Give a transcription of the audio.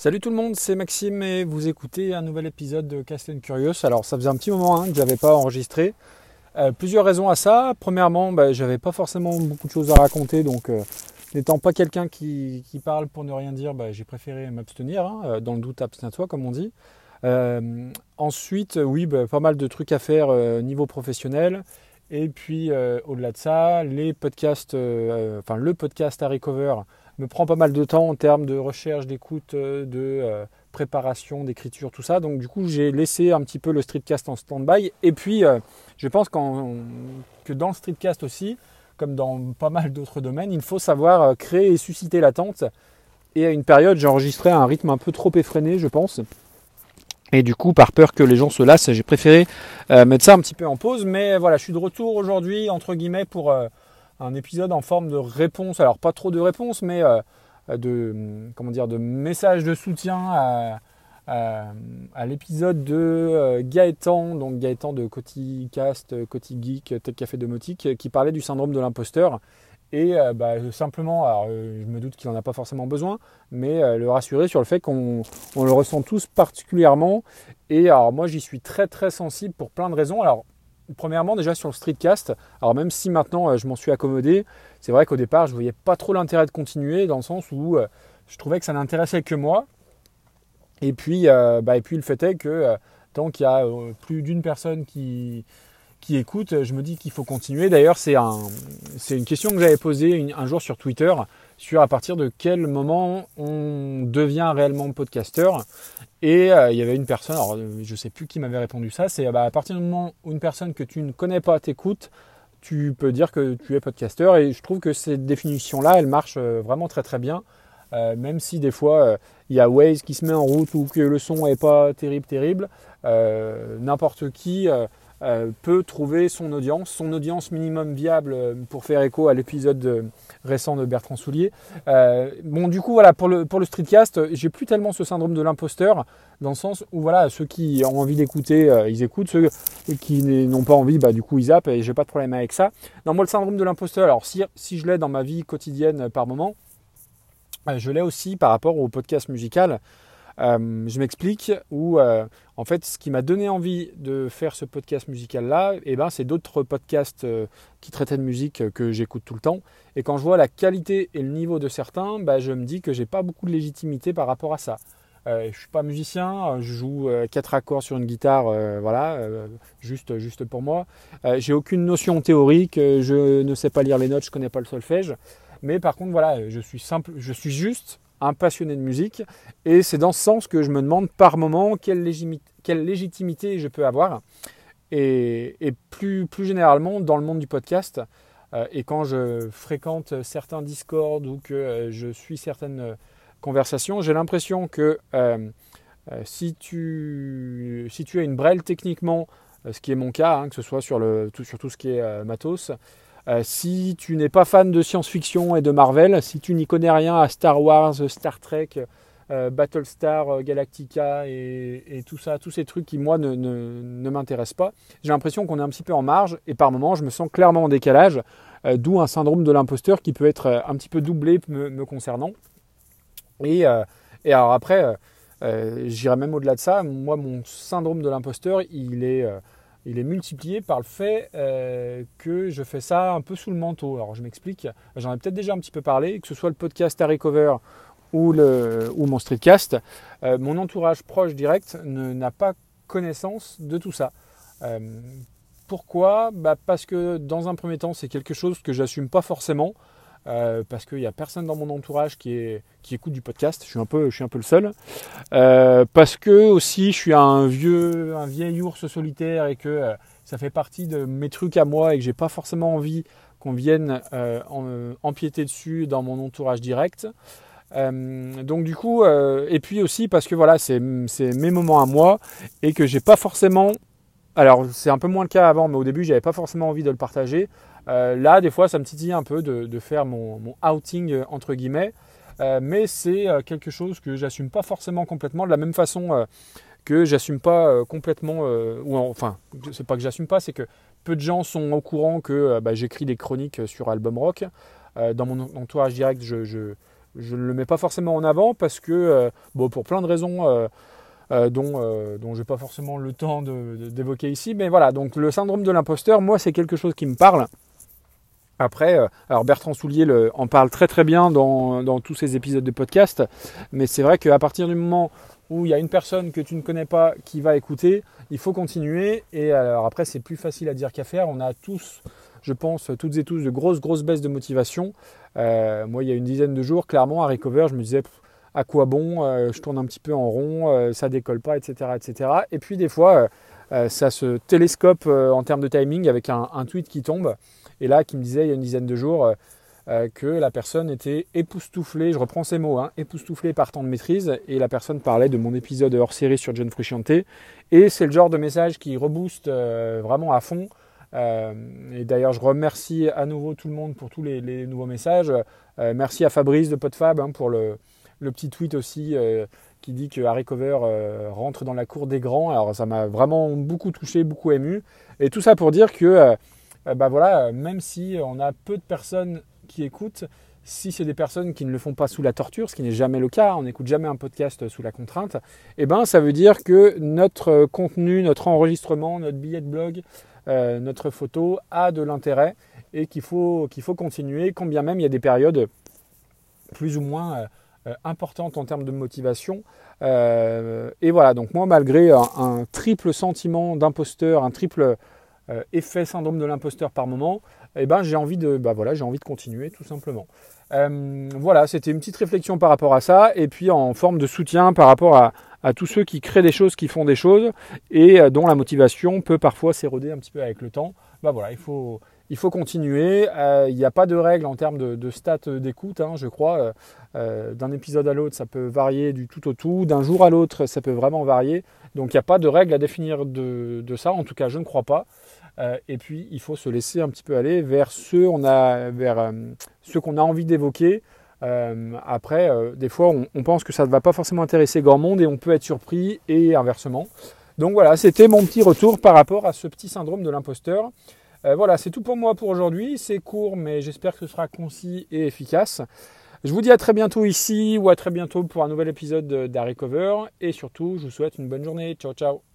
Salut tout le monde, c'est Maxime et vous écoutez un nouvel épisode de Cast Curious. Alors ça faisait un petit moment hein, que j'avais pas enregistré. Euh, plusieurs raisons à ça. Premièrement, bah, j'avais pas forcément beaucoup de choses à raconter, donc euh, n'étant pas quelqu'un qui, parle pour ne rien dire, bah, j'ai préféré m'abstenir. Hein, euh, dans le doute, abstiens-toi, comme on dit. ensuite, oui, bah, pas mal de trucs à faire niveau professionnel. Et puis au-delà de ça, les podcasts, enfin le podcast à recover me prend pas mal de temps en termes de recherche, d'écoute, euh, de euh, préparation, d'écriture, tout ça. Donc du coup, j'ai laissé un petit peu le streetcast en stand-by. Et puis, euh, je pense que dans le streetcast aussi, comme dans pas mal d'autres domaines, il faut savoir créer et susciter l'attente. Et à une période, j'enregistrais à un rythme un peu trop effréné, je pense. Et du coup, par peur que les gens se lassent, j'ai préféré mettre ça un petit peu en pause. Mais voilà, je suis de retour aujourd'hui, entre guillemets, pour un épisode en forme de réponse. Alors pas trop de réponse, mais euh, de comment dire de message de soutien à, l'épisode de euh, Gaëtan, donc Gaëtan de Coticast, Geek, Tech Café Domotique, qui parlait du syndrome de l'imposteur. Et euh, bah, simplement, je me doute qu'il n'en a pas forcément besoin, mais le rassurer sur le fait qu'on le ressent tous particulièrement. Et alors moi j'y suis très très sensible pour plein de raisons. Alors premièrement déjà sur le streetcast, alors même si maintenant euh, je m'en suis accommodé, c'est vrai qu'au départ je voyais pas trop l'intérêt de continuer dans le sens où euh, je trouvais que ça n'intéressait que moi. Et puis, euh, bah, et puis le fait est que tant qu'il y a plus d'une personne qui, qui écoute, je me dis qu'il faut continuer. D'ailleurs, c'est un, une question que j'avais posée un jour sur Twitter sur à partir de quel moment on devient réellement podcasteur. Et euh, il y avait une personne, alors euh, je ne sais plus qui m'avait répondu ça, c'est bah, à partir du moment où une personne que tu ne connais pas t'écoute, tu peux dire que tu es podcasteur. Et je trouve que cette définition-là, elle marche euh, vraiment très très bien. même si des fois il y a Waze qui se met en route ou que le son n'est pas terrible terrible, n'importe qui euh, peut trouver son audience, son audience minimum viable euh, pour faire écho à l'épisode euh, récent de Bertrand Soulier. bon, du coup, voilà, pour le, pour le streetcast, j'ai plus tellement ce syndrome de l'imposteur, dans le sens où, voilà, ceux qui ont envie d'écouter, ils écoutent, ceux qui n'ont pas envie, bah, du coup, ils zappent, et j'ai pas de problème avec ça. Non, moi, le syndrome de l'imposteur, alors si, si je l'ai dans ma vie quotidienne par moment, je l'ai aussi par rapport au podcast musical. Euh, je m'explique, où euh, en fait ce qui m'a donné envie de faire ce podcast musical-là, eh ben, c'est d'autres podcasts euh, qui traitaient de musique que j'écoute tout le temps. Et quand je vois la qualité et le niveau de certains, bah, je me dis que j'ai pas beaucoup de légitimité par rapport à ça. Euh, je suis pas musicien, je joue quatre accords sur une guitare, voilà, juste, juste pour moi. j'ai aucune notion théorique, je ne sais pas lire les notes, je connais pas le solfège. Mais par contre, voilà, je suis simple, je suis juste un passionné de musique. Et c'est dans ce sens que je me demande par moment quelle, légitimité je peux avoir. Et, plus, généralement, dans le monde du podcast, euh, et quand je fréquente certains Discord ou que euh, je suis certaines conversations, j'ai l'impression que euh, si, tu, si tu as une brêle techniquement, ce qui est mon cas, hein, que ce soit sur, le, tout, sur tout ce qui est matos, euh, si tu n'es pas fan de science-fiction et de Marvel, si tu n'y connais rien à Star Wars, Star Trek, euh, Battlestar euh, Galactica et, tout ça, tous ces trucs qui moi ne, m'intéressent pas, j'ai l'impression qu'on est un petit peu en marge et par moments je me sens clairement en décalage, d'où un syndrome de l'imposteur qui peut être un petit peu doublé me, concernant. Et, et, alors après, j'irai même au-delà de ça, moi mon syndrome de l'imposteur, il est il est multiplié par le fait euh, que je fais ça un peu sous le manteau. Alors je m'explique, j'en ai peut-être déjà un petit peu parlé, que ce soit le podcast à Recover ou, le, ou mon streetcast, euh, mon entourage proche direct n'a pas connaissance de tout ça. Euh, pourquoi? Bah Parce que dans un premier temps, c'est quelque chose que j'assume pas forcément. Euh, parce qu'il n'y a personne dans mon entourage qui, écoute du podcast. Je suis un peu, le seul. Euh, parce que aussi, je suis un vieux, vieil ours solitaire et que euh, ça fait partie de mes trucs à moi et que j'ai pas forcément envie qu'on vienne empiéter dessus dans mon entourage direct. donc du coup, et puis aussi parce que voilà, c'est mes moments à moi et que j'ai pas forcément alors c'est un peu moins le cas avant, mais au début j'avais pas forcément envie de le partager. Euh, là, des fois, ça me titille un peu de, faire mon, outing euh, entre guillemets, euh, mais c'est quelque chose que j'assume pas forcément complètement de la même façon que j'assume pas complètement, ou enfin, c'est pas que j'assume pas, c'est que peu de gens sont au courant que bah, j'écris des chroniques sur Album Rock. dans mon entourage direct, je, ne le mets pas forcément en avant parce que, bon, pour plein de raisons dont, dont je n'ai pas forcément le temps d'évoquer ici. Mais voilà, donc le syndrome de l'imposteur, moi, c'est quelque chose qui me parle. Après, alors Bertrand Soulier en parle très très bien dans, dans tous ses épisodes de podcast, mais c'est vrai qu'à partir du moment où il y a une personne que tu ne connais pas qui va écouter, il faut continuer. Et alors après, c'est plus facile à dire qu'à faire. On a tous, je pense, toutes et tous, de grosses, grosses baisses de motivation. Euh, moi, il y a une dizaine de jours, clairement, à Recover, je me disais, à quoi bon euh, Je tourne un petit peu en rond, euh, ça décolle pas, etc., etc. Et puis des fois, ça se télescope en termes de timing avec un, tweet qui tombe. Et là, qui me disait il y a une dizaine de jours, euh, que la personne était époustouflée, je reprends ces mots, hein, époustouflée par temps de maîtrise, et la personne parlait de mon épisode hors série sur John Frusciante, et c'est le genre de message qui rebooste euh, vraiment à fond. Euh, et d'ailleurs, je remercie à nouveau tout le monde pour tous les, nouveaux messages. merci à Fabrice de PodFab hein, pour le, petit tweet aussi qui dit que Harry Cover rentre dans la cour des grands. Alors ça m'a vraiment beaucoup touché, beaucoup ému. Et tout ça pour dire que bah voilà, même si on a peu de personnes qui écoutent, si c'est des personnes qui ne le font pas sous la torture, ce qui n'est jamais le cas, on n'écoute jamais un podcast sous la contrainte, eh ben, ça veut dire que notre contenu, notre enregistrement, notre billet de blog, euh, notre photo a de l'intérêt et qu'il faut, qu'il faut continuer, quand bien même il y a des périodes plus ou moins euh, importantes en termes de motivation. Euh, et voilà, donc moi, malgré un triple sentiment d'imposteur, un triple effet syndrome de l'imposteur par moment, eh ben, j'ai envie bah voilà, j'ai envie de continuer tout simplement. Euh, voilà, c'était une petite réflexion par rapport à ça, et puis en forme de soutien par rapport à, tous ceux qui créent des choses, qui font des choses, et euh, dont la motivation peut parfois s'éroder un petit peu avec le temps. Bah voilà, il faut, il faut continuer. Euh, il n'y a pas de règle en termes de, stats d'écoute, hein, je crois. D'un épisode à l'autre, ça peut varier du tout au tout. D'un jour à l'autre, ça peut vraiment varier. Donc il n'y a pas de règle à définir de, de, ça. En tout cas, je ne crois pas. Euh, et puis, il faut se laisser un petit peu aller vers ceux, euh, qu'on a envie d'évoquer. Euh, après, des fois, on, pense que ça ne va pas forcément intéresser grand monde et on peut être surpris et inversement. Donc voilà, c'était mon petit retour par rapport à ce petit syndrome de l'imposteur. voilà, c'est tout pour moi pour aujourd'hui. C'est court, mais j'espère que ce sera concis et efficace. Je vous dis à très bientôt ici ou à très bientôt pour un nouvel épisode d'Harry Cover. Et surtout, je vous souhaite une bonne journée. Ciao, ciao